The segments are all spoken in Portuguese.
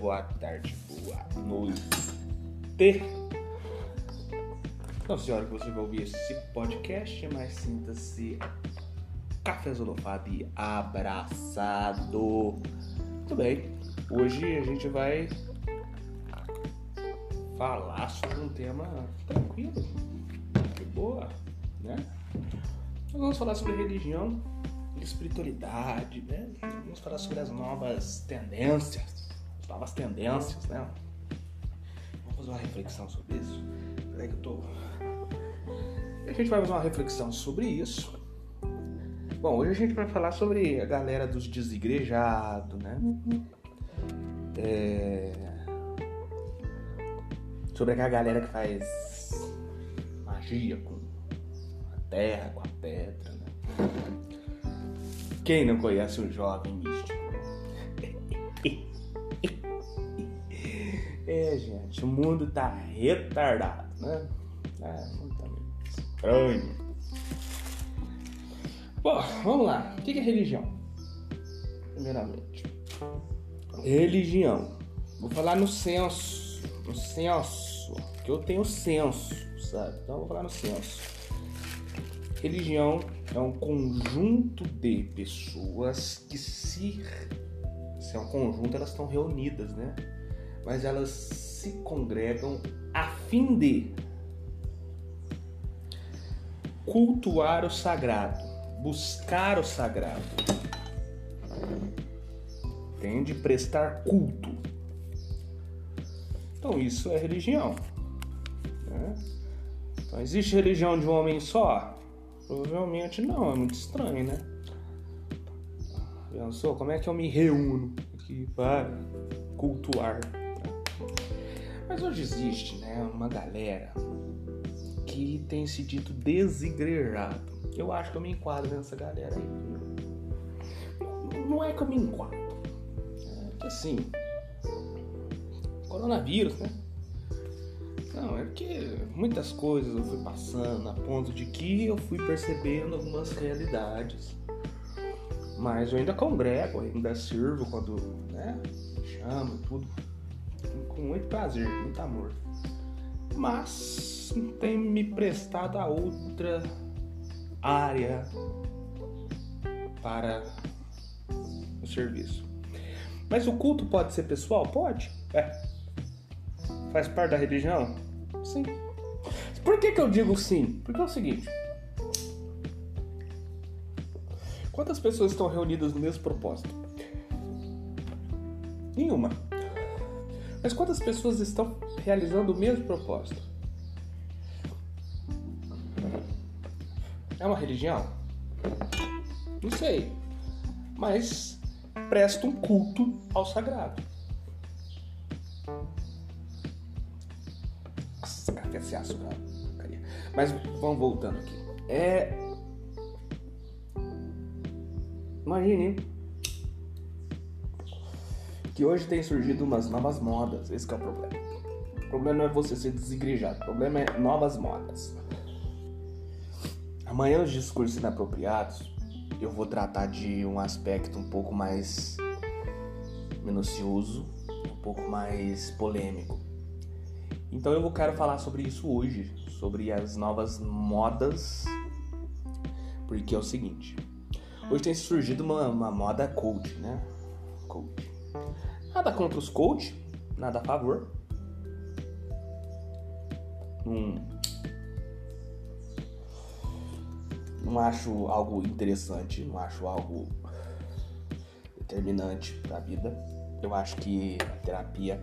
boa tarde, boa noite. Não sei a hora que você vai ouvir esse podcast, mas sinta-se cafezolofado e abraçado. Tudo bem, hoje a gente vai falar sobre um tema tranquilo, de boa, né? Nós vamos falar sobre religião espiritualidade, né? Vamos falar sobre as novas tendências, as novas tendências, né? Vamos fazer uma reflexão sobre isso. Peraí que eu tô. A gente vai fazer uma reflexão sobre isso. Bom, hoje a gente vai falar sobre a galera dos desigrejados, né? É... Sobre aquela galera que faz magia com a terra, com a pedra, né? Quem não conhece um jovem É, gente, o mundo tá retardado, né? É, tá estranho. Bom, vamos lá. O que é religião? Primeiramente, religião. Vou falar no senso. No senso. Que eu tenho senso, sabe? Então vou falar no senso. Religião é um conjunto de pessoas que se se é um conjunto elas estão reunidas, né? Mas elas se congregam a fim de cultuar o sagrado, buscar o sagrado, tem de prestar culto. Então isso é religião. Né? Então existe religião de um homem só? Provavelmente não, é muito estranho, né? Pensou? Como é que eu me reúno aqui para cultuar? Mas hoje existe, né, uma galera que tem se dito desigrejado. Eu acho que eu me enquadro nessa galera aí. Não é que eu me enquadro. É que assim, coronavírus, né? Não, é porque muitas coisas eu fui passando a ponto de que eu fui percebendo algumas realidades. Mas eu ainda congrego, ainda sirvo quando né, me chamo e tudo. Com muito prazer, muito amor. Mas tem me prestado a outra área para o serviço. Mas o culto pode ser pessoal? Pode. É. Faz parte da religião? Sim. Por que, que eu digo sim? Porque é o seguinte: quantas pessoas estão reunidas no mesmo propósito? Nenhuma. Mas quantas pessoas estão realizando o mesmo propósito? É uma religião? Não sei. Mas presta um culto ao sagrado. esse açúcar. Mas vamos voltando aqui. É. Imagine que hoje tem surgido umas novas modas. Esse é o problema. O problema não é você ser desigrejado, o problema é novas modas. Amanhã nos discursos inapropriados eu vou tratar de um aspecto um pouco mais minucioso, um pouco mais polêmico. Então eu quero falar sobre isso hoje, sobre as novas modas, porque é o seguinte: hoje tem surgido uma, uma moda coach, né? Coach. Nada contra os coach, nada a favor. Não, não acho algo interessante, não acho algo determinante para a vida. Eu acho que a terapia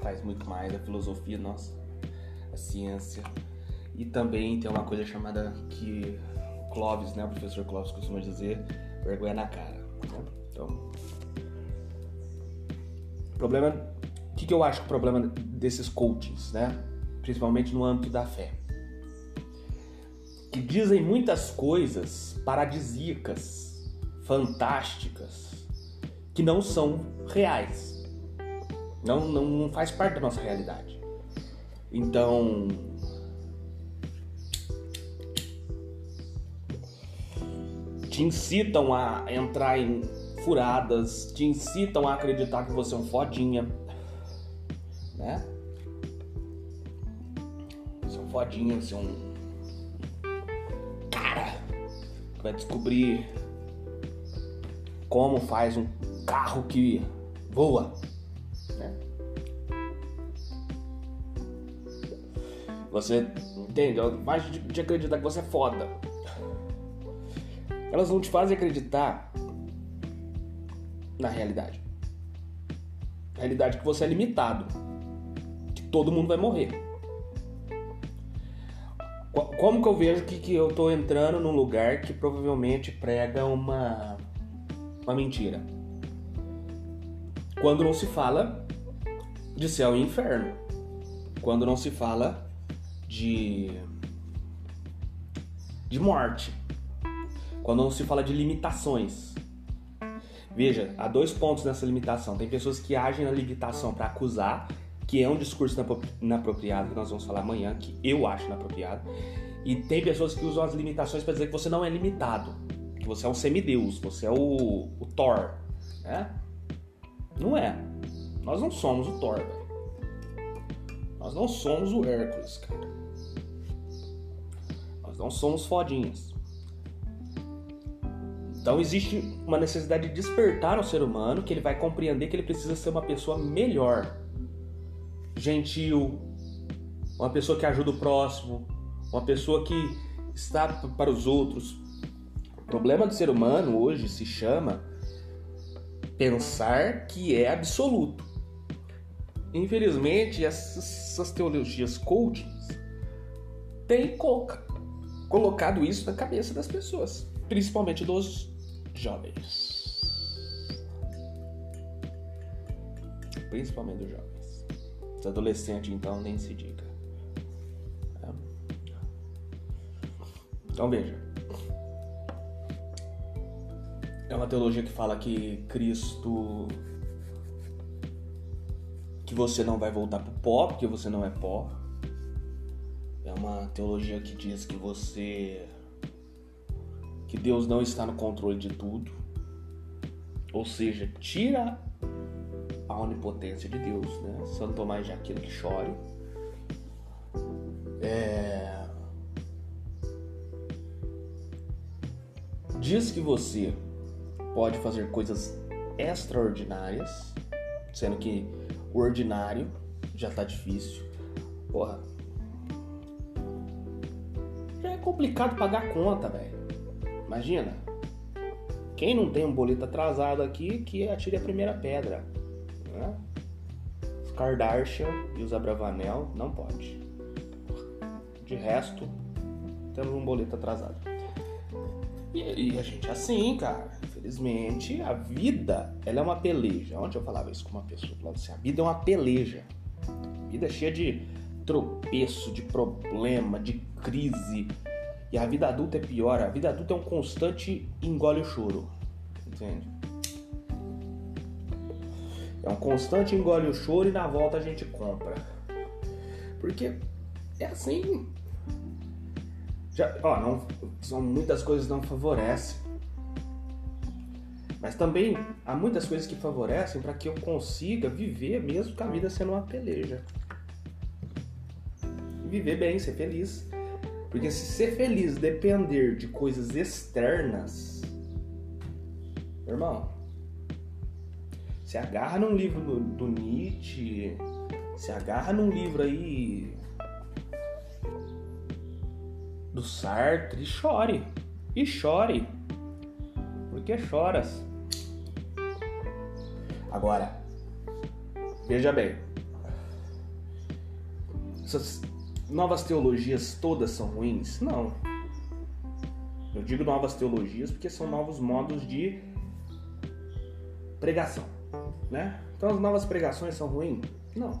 faz muito mais, a filosofia nossa, a ciência. E também tem uma coisa chamada que Clóvis, né, o professor Clóvis costuma dizer, vergonha na cara. Né? Então, problema, o que, que eu acho que o problema desses coachings, né, principalmente no âmbito da fé, que dizem muitas coisas paradisíacas, fantásticas, que não são reais. Não, não, não faz parte da nossa realidade. Então. Te incitam a entrar em furadas, te incitam a acreditar que você é um fodinha, né? Você é um fodinha, você é um cara que vai descobrir como faz um carro que voa, né? Você entende? Mais de, acreditar que você é foda. Elas não te fazem acreditar na realidade. A realidade é que você é limitado. Que todo mundo vai morrer. Como que eu vejo que, que eu tô entrando num lugar que provavelmente prega uma, uma mentira? Quando não se fala de céu e inferno. Quando não se fala de, de morte. Quando não se fala de limitações. Veja, há dois pontos nessa limitação. Tem pessoas que agem na limitação para acusar, que é um discurso inapropriado, que nós vamos falar amanhã, que eu acho inapropriado. E tem pessoas que usam as limitações para dizer que você não é limitado, que você é um semideus, você é o, o Thor, né? Não é. Nós não somos o Thor, velho. Nós não somos o Hércules, cara. Nós não somos fodinhas. Então existe uma necessidade de despertar no ser humano que ele vai compreender que ele precisa ser uma pessoa melhor, gentil, uma pessoa que ajuda o próximo, uma pessoa que está para os outros. O problema do ser humano hoje se chama pensar que é absoluto. Infelizmente, essas teologias coachings têm colocado isso na cabeça das pessoas, principalmente dos jovens. Principalmente os jovens. Os adolescentes, então, nem se diga. É. Então veja. É uma teologia que fala que Cristo. que você não vai voltar pro pó, porque você não é pó. É uma teologia que diz que você que Deus não está no controle de tudo, ou seja, tira a onipotência de Deus, né? Santo Tomás de Aquino que chore. É... Diz que você pode fazer coisas extraordinárias, sendo que o ordinário já tá difícil. Porra. Já é complicado pagar conta, velho. Imagina. Quem não tem um boleto atrasado aqui, que atire a primeira pedra. Né? Os Kardashian e os Abravanel não pode. De resto, temos um boleto atrasado. E, e, a gente é assim, cara. Infelizmente, a vida, ela é uma peleja. Ontem eu falava isso com uma pessoa, falava assim, a vida é uma peleja. A vida é cheia de tropeço, de problema, de crise, a vida adulta é pior. A vida adulta é um constante engole o choro. Entende? É um constante engole o choro e na volta a gente compra. Porque é assim. Já, ó, não, são muitas coisas não favorecem. Mas também há muitas coisas que favorecem para que eu consiga viver mesmo com a vida sendo uma peleja. Viver bem, ser feliz. Porque se ser feliz depender de coisas externas, irmão, se agarra num livro do, do Nietzsche, se agarra num livro aí do Sartre e chore. E chore. Porque choras. Agora, veja bem. Essas novas teologias todas são ruins? Não. Eu digo novas teologias porque são novos modos de pregação, né? Então as novas pregações são ruins? Não.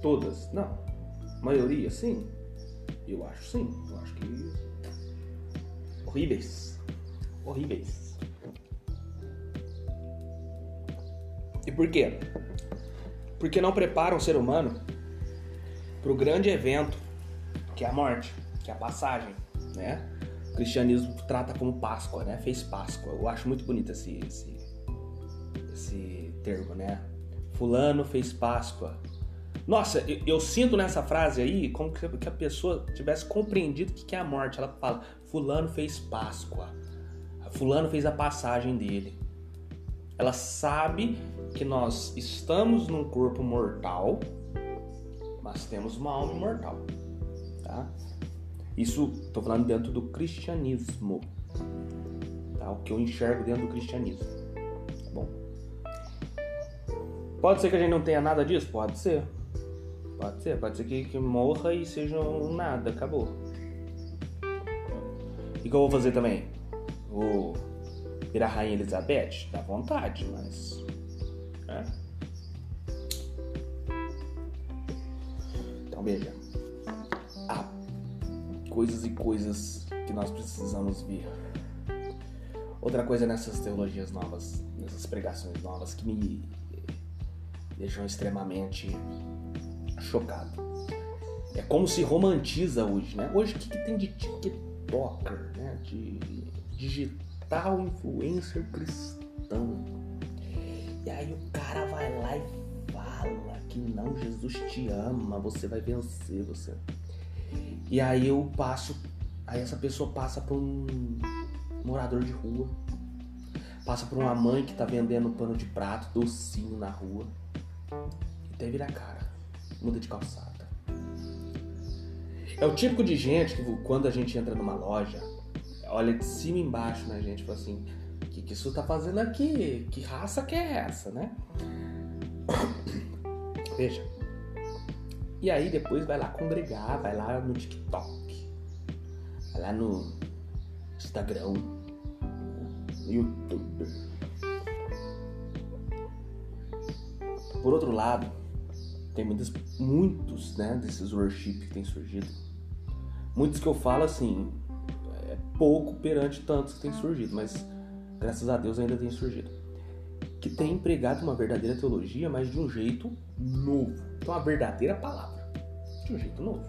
Todas? Não. A maioria, sim. Eu acho sim. Eu acho que horríveis. Horríveis. E por quê? Porque não preparam o ser humano para o grande evento que é a morte, que é a passagem, né? cristianismo trata como Páscoa, né? Fez Páscoa. Eu acho muito bonito esse, esse, esse termo, né? Fulano fez Páscoa. Nossa, eu, eu, sinto nessa frase aí como que a pessoa tivesse compreendido o que é a morte. Ela fala: Fulano fez Páscoa. Fulano fez a passagem dele. Ela sabe que nós estamos num corpo mortal, mas temos uma alma imortal. Tá? Isso estou falando dentro do cristianismo. Tá? O que eu enxergo dentro do cristianismo. Bom. Pode ser que a gente não tenha nada disso? Pode ser. Pode ser. Pode ser que, que morra e seja um nada. Acabou. E que eu vou fazer também? Vou virar Rainha Elizabeth? Dá vontade, mas. É. Então, veja coisas e coisas que nós precisamos ver. Outra coisa nessas teologias novas, nessas pregações novas que me deixam extremamente chocado. É como se romantiza hoje, né? Hoje o que, que tem de TikToker, né? De digital influencer cristão. E aí o cara vai lá e que não, Jesus te ama, você vai vencer, você e aí eu passo, aí essa pessoa passa por um morador de rua, passa por uma mãe que tá vendendo pano de prato, docinho na rua, e até vira a cara, muda de calçada. É o típico de gente que quando a gente entra numa loja, olha de cima embaixo na gente e fala assim, o que, que isso tá fazendo aqui? Que raça que é essa, né? Veja, e aí depois vai lá congregar, vai lá no TikTok, vai lá no Instagram, no YouTube. Por outro lado, tem muitos, muitos né, desses worship que tem surgido. Muitos que eu falo assim, é pouco perante tantos que tem surgido, mas graças a Deus ainda tem surgido. Que tem empregado uma verdadeira teologia, mas de um jeito novo então a verdadeira palavra, de um jeito novo.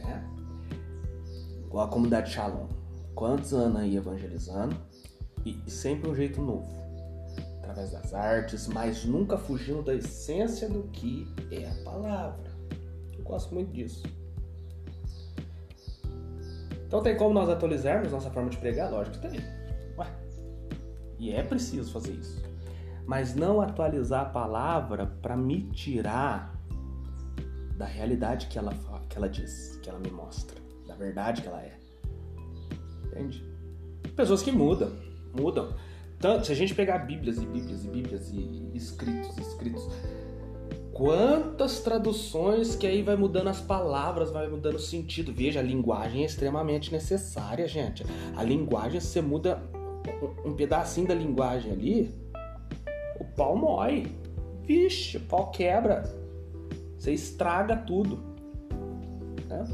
Né? Igual a comunidade Shalom. Quantos anos aí evangelizando e, sempre um jeito novo. Através das artes, mas nunca fugindo da essência do que é a palavra. Eu gosto muito disso. Então tem como nós atualizarmos nossa forma de pregar? Lógico que tem. E é preciso fazer isso mas não atualizar a palavra para me tirar da realidade que ela, que ela diz, que ela me mostra, da verdade que ela é. Entende? Pessoas que mudam, mudam. Tanto, se a gente pegar Bíblias e Bíblias e Bíblias e escritos, escritos, quantas traduções que aí vai mudando as palavras, vai mudando o sentido. Veja, a linguagem é extremamente necessária, gente. A linguagem, você muda um pedacinho da linguagem ali, o pau mói. Vixe, o pau quebra. Você estraga tudo. Né?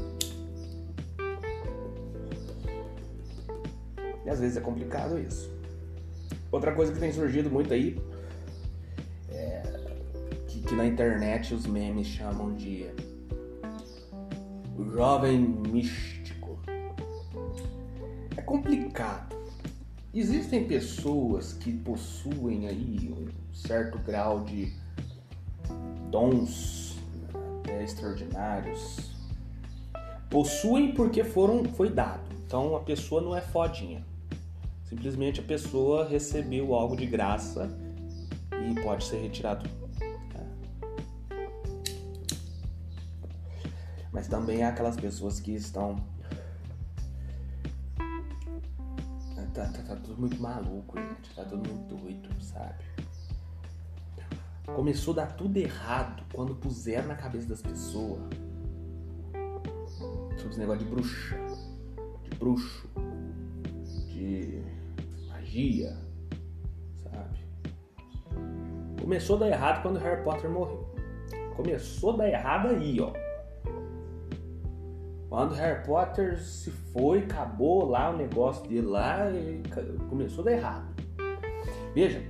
E às vezes é complicado isso. Outra coisa que tem surgido muito aí é que, que na internet os memes chamam de jovem místico. É complicado Existem pessoas que possuem aí um certo grau de dons até extraordinários. Possuem porque foram foi dado. Então a pessoa não é fodinha. Simplesmente a pessoa recebeu algo de graça e pode ser retirado. Mas também há aquelas pessoas que estão tudo muito maluco, gente. Tá tudo muito doido, sabe? Começou a dar tudo errado quando puseram na cabeça das pessoas sobre esse negócio de bruxa, de bruxo, de magia, sabe? Começou a dar errado quando Harry Potter morreu. Começou a dar errado aí, ó. Quando Harry Potter se foi, acabou lá o negócio dele lá, começou a dar errado. Veja,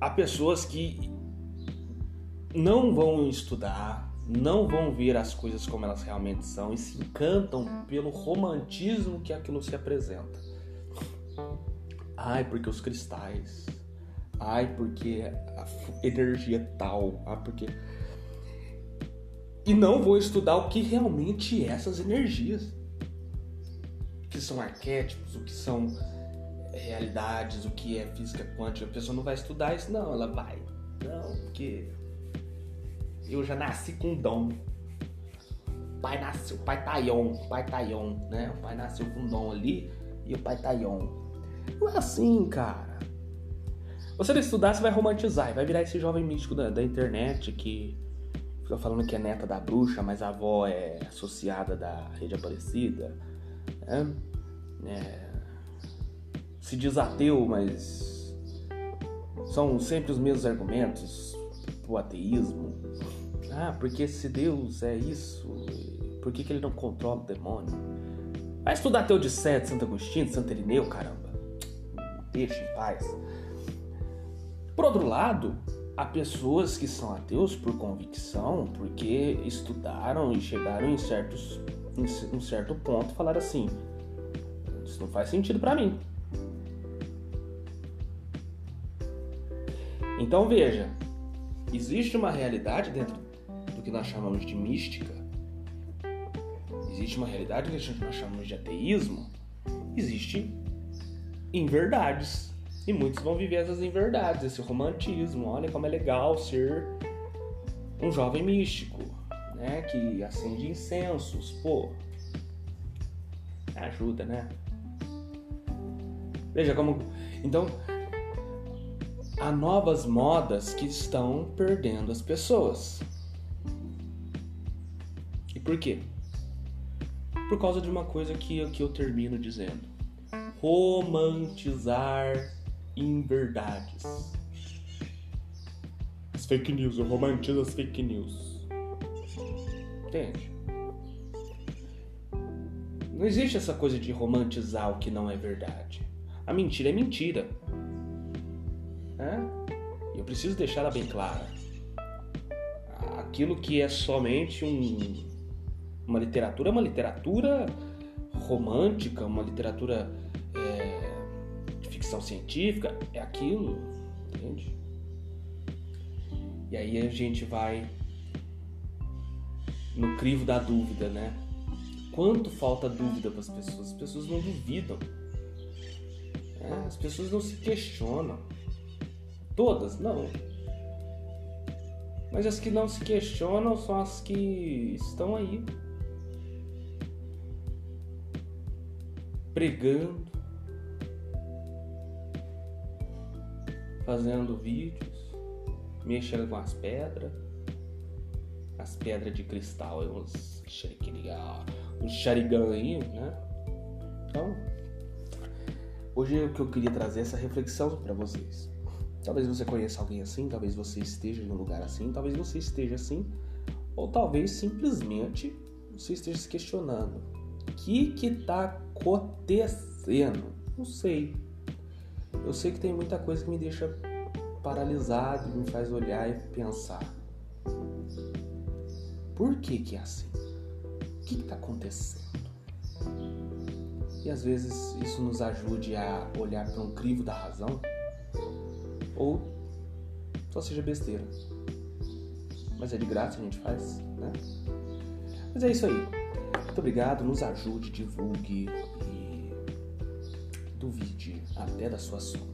há pessoas que não vão estudar, não vão ver as coisas como elas realmente são e se encantam pelo romantismo que aquilo se apresenta. Ai, porque os cristais. Ai, porque a energia tal. Ai, porque. E não vou estudar o que realmente é essas energias. O que são arquétipos, o que são realidades, o que é física quântica. A pessoa não vai estudar isso, não. Ela vai. Não, porque eu já nasci com dom. O pai nasceu, o pai Tayon, o pai Tayon, né? O pai nasceu com dom ali e o pai Tayon. Não é assim, cara. Você vai estudar, você vai romantizar e vai virar esse jovem místico da, da internet que fica falando que é neta da bruxa, mas a avó é associada da rede Aparecida. Né? É, se diz ateu, mas são sempre os mesmos argumentos pro ateísmo. Ah, porque se Deus é isso, por que, que ele não controla o demônio? Vai estudar Teu de Sete, Santo Agostinho, Santo Irineu, caramba. Deixa em paz. Por outro lado, há pessoas que são ateus por convicção, porque estudaram e chegaram em, certos, em um certo ponto e falaram assim: Isso não faz sentido para mim. Então veja, existe uma realidade dentro do que nós chamamos de mística, existe uma realidade que nós chamamos de ateísmo, existe inverdades. E muitos vão viver essas inverdades, esse romantismo. Olha como é legal ser um jovem místico, né? Que acende incensos, pô. Ajuda, né? Veja como. Então, há novas modas que estão perdendo as pessoas. E por quê? Por causa de uma coisa que, que eu termino dizendo: romantizar inverdades. As fake news, eu romantizo as fake news. Entende? Não existe essa coisa de romantizar o que não é verdade. A mentira é mentira. E eu preciso deixar ela bem clara. Aquilo que é somente um, uma literatura é uma literatura romântica, uma literatura é, ficção científica, é aquilo, entende? E aí a gente vai no crivo da dúvida, né? Quanto falta dúvida para as pessoas? As pessoas não duvidam. É, as pessoas não se questionam. Todas, não. Mas as que não se questionam são as que estão aí. Pregando. Fazendo vídeos. Mexendo com as pedras. As pedras de cristal, uns uns xarigão aí, né? Então, hoje é o que eu queria trazer essa reflexão para vocês. Talvez você conheça alguém assim, talvez você esteja em um lugar assim, talvez você esteja assim, ou talvez simplesmente você esteja se questionando: o que que tá acontecendo? Não sei. Eu sei que tem muita coisa que me deixa paralisado, me faz olhar e pensar. Por que que é assim? O que está acontecendo? E às vezes isso nos ajude a olhar para um crivo da razão ou só seja besteira. Mas é de graça a gente faz, né? Mas é isso aí. Muito obrigado, nos ajude, divulgue e duvide até da sua sombra.